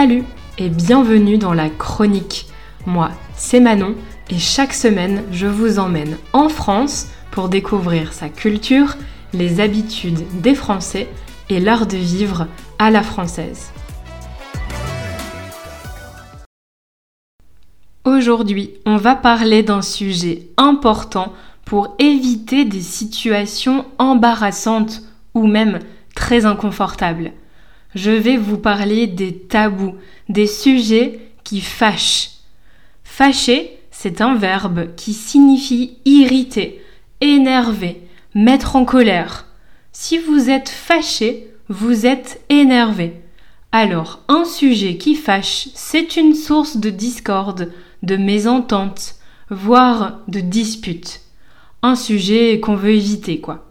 Salut et bienvenue dans la chronique. Moi, c'est Manon et chaque semaine, je vous emmène en France pour découvrir sa culture, les habitudes des Français et l'art de vivre à la française. Aujourd'hui, on va parler d'un sujet important pour éviter des situations embarrassantes ou même très inconfortables. Je vais vous parler des tabous, des sujets qui fâchent. Fâcher, c'est un verbe qui signifie irriter, énerver, mettre en colère. Si vous êtes fâché, vous êtes énervé. Alors, un sujet qui fâche, c'est une source de discorde, de mésentente, voire de dispute. Un sujet qu'on veut éviter, quoi.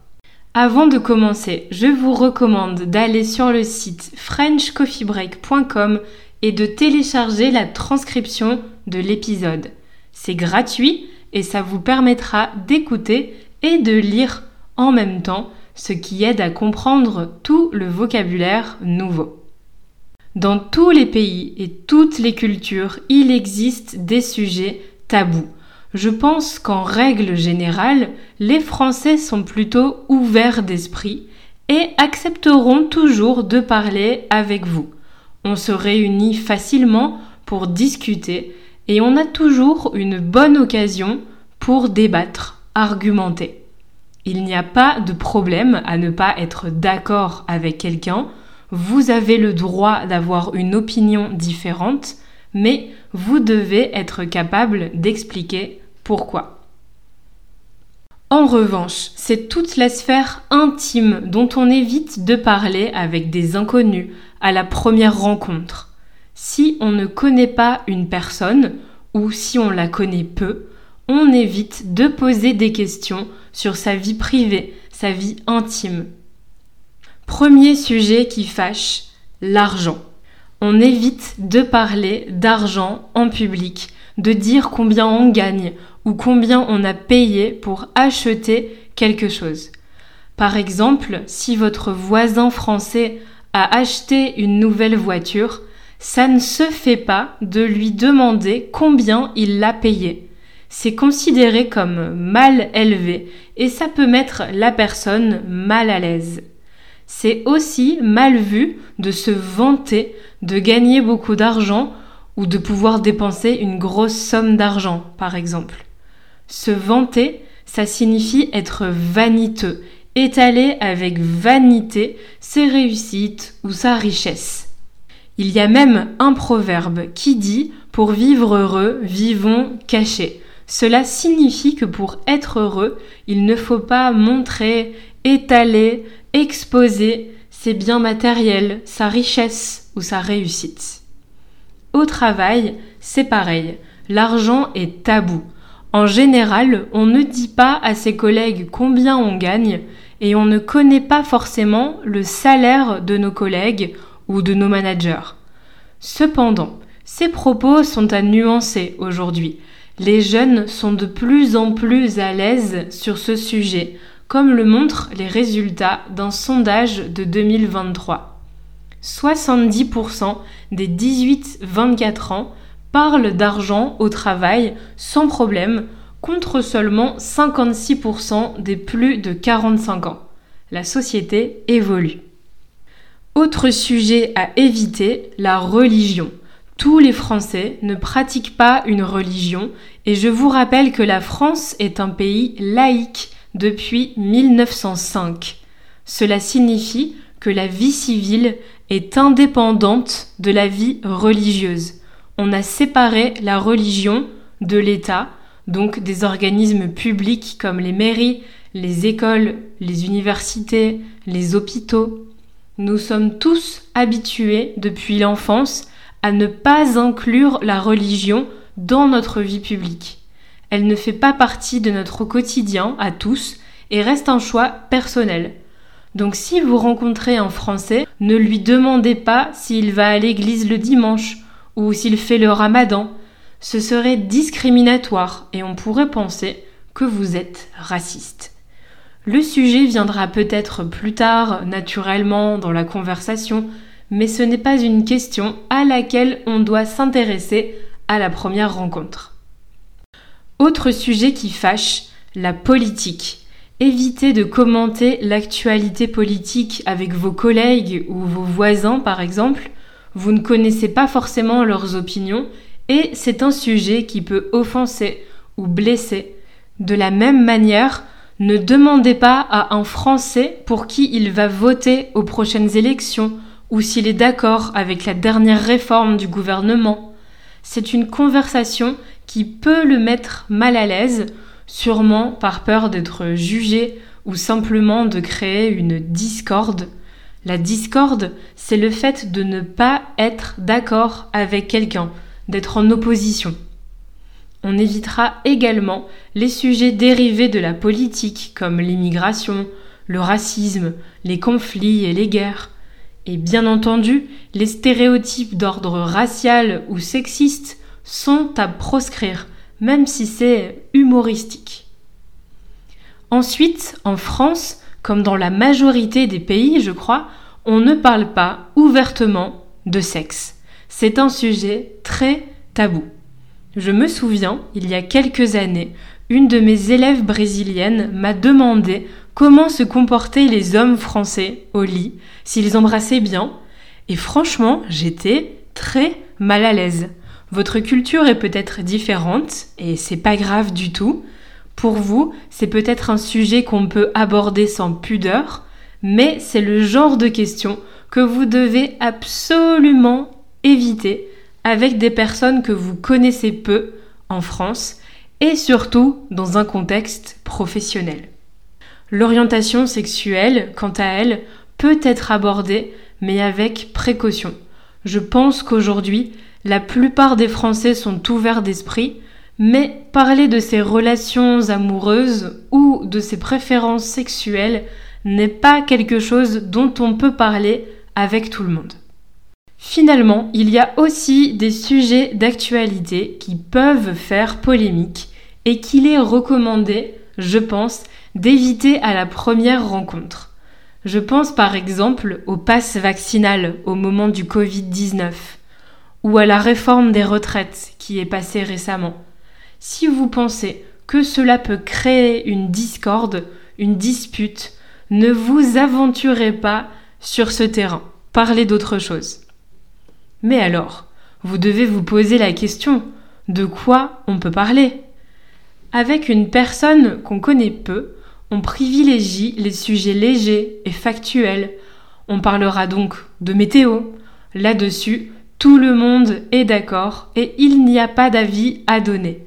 Avant de commencer, je vous recommande d'aller sur le site frenchcoffeebreak.com et de télécharger la transcription de l'épisode. C'est gratuit et ça vous permettra d'écouter et de lire en même temps, ce qui aide à comprendre tout le vocabulaire nouveau. Dans tous les pays et toutes les cultures, il existe des sujets tabous. Je pense qu'en règle générale, les Français sont plutôt ouverts d'esprit et accepteront toujours de parler avec vous. On se réunit facilement pour discuter et on a toujours une bonne occasion pour débattre, argumenter. Il n'y a pas de problème à ne pas être d'accord avec quelqu'un, vous avez le droit d'avoir une opinion différente, mais vous devez être capable d'expliquer pourquoi? En revanche, c'est toute la sphère intime dont on évite de parler avec des inconnus à la première rencontre. Si on ne connaît pas une personne, ou si on la connaît peu, on évite de poser des questions sur sa vie privée, sa vie intime. Premier sujet qui fâche, l'argent. On évite de parler d'argent en public, de dire combien on gagne ou combien on a payé pour acheter quelque chose. Par exemple, si votre voisin français a acheté une nouvelle voiture, ça ne se fait pas de lui demander combien il l'a payé. C'est considéré comme mal élevé et ça peut mettre la personne mal à l'aise. C'est aussi mal vu de se vanter de gagner beaucoup d'argent ou de pouvoir dépenser une grosse somme d'argent, par exemple. Se vanter, ça signifie être vaniteux, étaler avec vanité ses réussites ou sa richesse. Il y a même un proverbe qui dit Pour vivre heureux, vivons cachés. Cela signifie que pour être heureux, il ne faut pas montrer, étaler, exposer ses biens matériels, sa richesse ou sa réussite. Au travail, c'est pareil, l'argent est tabou. En général, on ne dit pas à ses collègues combien on gagne et on ne connaît pas forcément le salaire de nos collègues ou de nos managers. Cependant, ces propos sont à nuancer aujourd'hui. Les jeunes sont de plus en plus à l'aise sur ce sujet, comme le montrent les résultats d'un sondage de 2023. 70% des 18-24 ans parlent d'argent au travail sans problème, contre seulement 56% des plus de 45 ans. La société évolue. Autre sujet à éviter, la religion. Tous les Français ne pratiquent pas une religion et je vous rappelle que la France est un pays laïque depuis 1905. Cela signifie que la vie civile est indépendante de la vie religieuse. On a séparé la religion de l'État, donc des organismes publics comme les mairies, les écoles, les universités, les hôpitaux. Nous sommes tous habitués depuis l'enfance à ne pas inclure la religion dans notre vie publique. Elle ne fait pas partie de notre quotidien à tous et reste un choix personnel. Donc si vous rencontrez un Français, ne lui demandez pas s'il va à l'église le dimanche ou s'il fait le ramadan. Ce serait discriminatoire et on pourrait penser que vous êtes raciste. Le sujet viendra peut-être plus tard, naturellement, dans la conversation, mais ce n'est pas une question à laquelle on doit s'intéresser à la première rencontre. Autre sujet qui fâche, la politique. Évitez de commenter l'actualité politique avec vos collègues ou vos voisins par exemple. Vous ne connaissez pas forcément leurs opinions et c'est un sujet qui peut offenser ou blesser. De la même manière, ne demandez pas à un Français pour qui il va voter aux prochaines élections ou s'il est d'accord avec la dernière réforme du gouvernement. C'est une conversation qui peut le mettre mal à l'aise, sûrement par peur d'être jugé ou simplement de créer une discorde. La discorde, c'est le fait de ne pas être d'accord avec quelqu'un, d'être en opposition. On évitera également les sujets dérivés de la politique comme l'immigration, le racisme, les conflits et les guerres. Et bien entendu, les stéréotypes d'ordre racial ou sexiste sont à proscrire, même si c'est humoristique. Ensuite, en France, comme dans la majorité des pays, je crois, on ne parle pas ouvertement de sexe. C'est un sujet très tabou. Je me souviens, il y a quelques années, une de mes élèves brésiliennes m'a demandé comment se comportaient les hommes français au lit, s'ils embrassaient bien, et franchement, j'étais très mal à l'aise. Votre culture est peut-être différente, et c'est pas grave du tout. Pour vous, c'est peut-être un sujet qu'on peut aborder sans pudeur, mais c'est le genre de question que vous devez absolument éviter avec des personnes que vous connaissez peu en France et surtout dans un contexte professionnel. L'orientation sexuelle, quant à elle, peut être abordée, mais avec précaution. Je pense qu'aujourd'hui, la plupart des Français sont ouverts d'esprit, mais parler de ses relations amoureuses ou de ses préférences sexuelles n'est pas quelque chose dont on peut parler avec tout le monde. Finalement, il y a aussi des sujets d'actualité qui peuvent faire polémique et qu'il est recommandé, je pense, d'éviter à la première rencontre. Je pense par exemple au pass vaccinal au moment du Covid-19 ou à la réforme des retraites qui est passée récemment. Si vous pensez que cela peut créer une discorde, une dispute, ne vous aventurez pas sur ce terrain. Parlez d'autre chose. Mais alors, vous devez vous poser la question de quoi on peut parler? Avec une personne qu'on connaît peu, on privilégie les sujets légers et factuels. On parlera donc de météo. Là-dessus, tout le monde est d'accord et il n'y a pas d'avis à donner.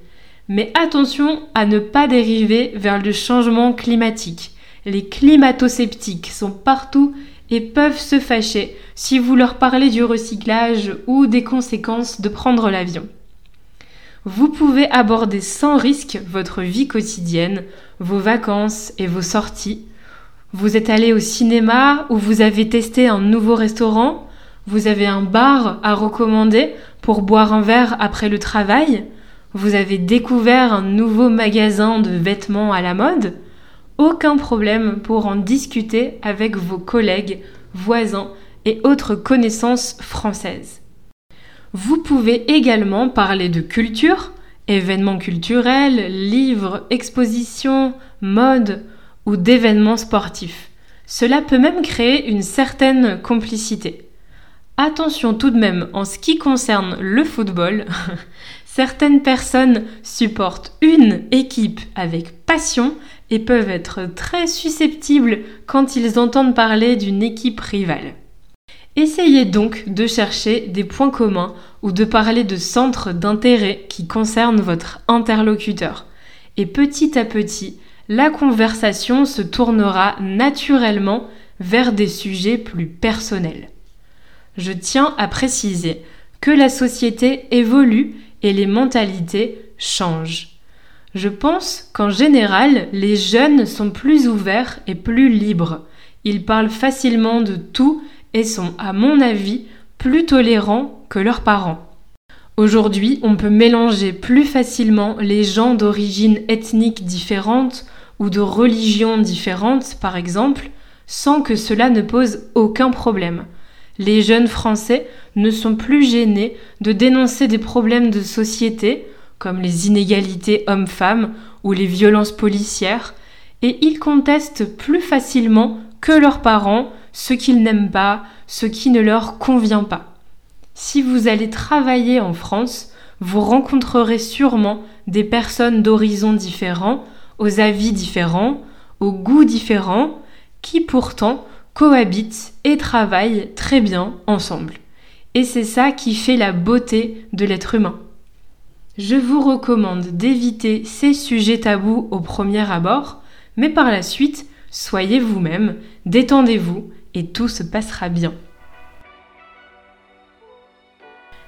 Mais attention à ne pas dériver vers le changement climatique. Les climato-sceptiques sont partout et peuvent se fâcher si vous leur parlez du recyclage ou des conséquences de prendre l'avion. Vous pouvez aborder sans risque votre vie quotidienne, vos vacances et vos sorties. Vous êtes allé au cinéma ou vous avez testé un nouveau restaurant, vous avez un bar à recommander pour boire un verre après le travail, vous avez découvert un nouveau magasin de vêtements à la mode, aucun problème pour en discuter avec vos collègues, voisins et autres connaissances françaises. Vous pouvez également parler de culture, événements culturels, livres, expositions, mode ou d'événements sportifs. Cela peut même créer une certaine complicité. Attention tout de même en ce qui concerne le football, certaines personnes supportent une équipe avec passion et peuvent être très susceptibles quand ils entendent parler d'une équipe rivale. Essayez donc de chercher des points communs ou de parler de centres d'intérêt qui concernent votre interlocuteur. Et petit à petit, la conversation se tournera naturellement vers des sujets plus personnels. Je tiens à préciser que la société évolue et les mentalités changent. Je pense qu'en général, les jeunes sont plus ouverts et plus libres. Ils parlent facilement de tout et sont, à mon avis, plus tolérants que leurs parents. Aujourd'hui, on peut mélanger plus facilement les gens d'origine ethnique différente ou de religion différente, par exemple, sans que cela ne pose aucun problème. Les jeunes Français ne sont plus gênés de dénoncer des problèmes de société, comme les inégalités hommes-femmes ou les violences policières, et ils contestent plus facilement que leurs parents ce qu'ils n'aiment pas, ce qui ne leur convient pas. Si vous allez travailler en France, vous rencontrerez sûrement des personnes d'horizons différents, aux avis différents, aux goûts différents, qui pourtant cohabitent et travaillent très bien ensemble. Et c'est ça qui fait la beauté de l'être humain. Je vous recommande d'éviter ces sujets tabous au premier abord, mais par la suite, soyez vous-même, détendez-vous et tout se passera bien.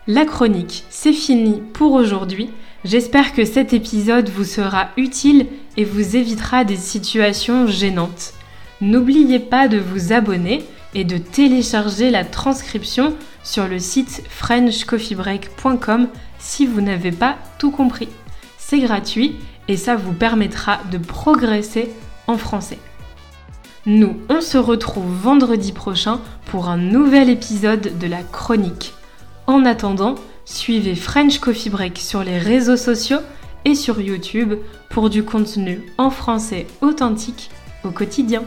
La chronique, c'est fini pour aujourd'hui. J'espère que cet épisode vous sera utile et vous évitera des situations gênantes. N'oubliez pas de vous abonner et de télécharger la transcription sur le site frenchcoffeebreak.com si vous n'avez pas tout compris. C'est gratuit et ça vous permettra de progresser en français. Nous, on se retrouve vendredi prochain pour un nouvel épisode de la chronique. En attendant, suivez French Coffee Break sur les réseaux sociaux et sur YouTube pour du contenu en français authentique au quotidien.